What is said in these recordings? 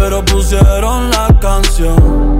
Pero pusieron la canción.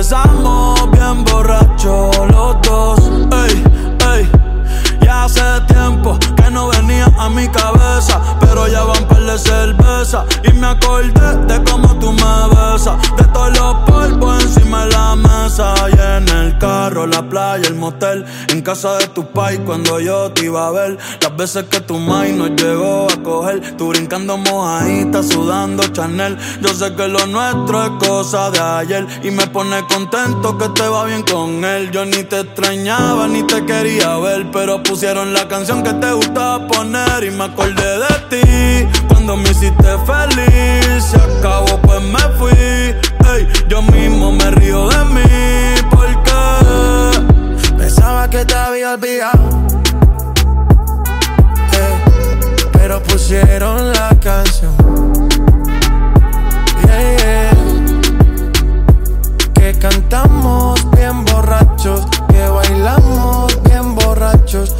Nos besamos bien borracho los dos. Ey, ey, ya hace tiempo que no venía a mi cabeza, pero ya van par de cerveza. Y me acordé de cómo tú me besas, de todos los polvos encima de la mesa. Y en el carro, la playa, el motel, en casa de tu pai cuando yo te iba a ver, las veces que tu mai nos llegó a coger, tú brincando mojadita, sudando Chanel, yo sé que lo nuestro es cosa de ayer y me pone contento que te va bien con él, yo ni te extrañaba ni te quería ver, pero pusieron la canción que te gustaba poner y me acordé de ti cuando me hiciste feliz, borrachos,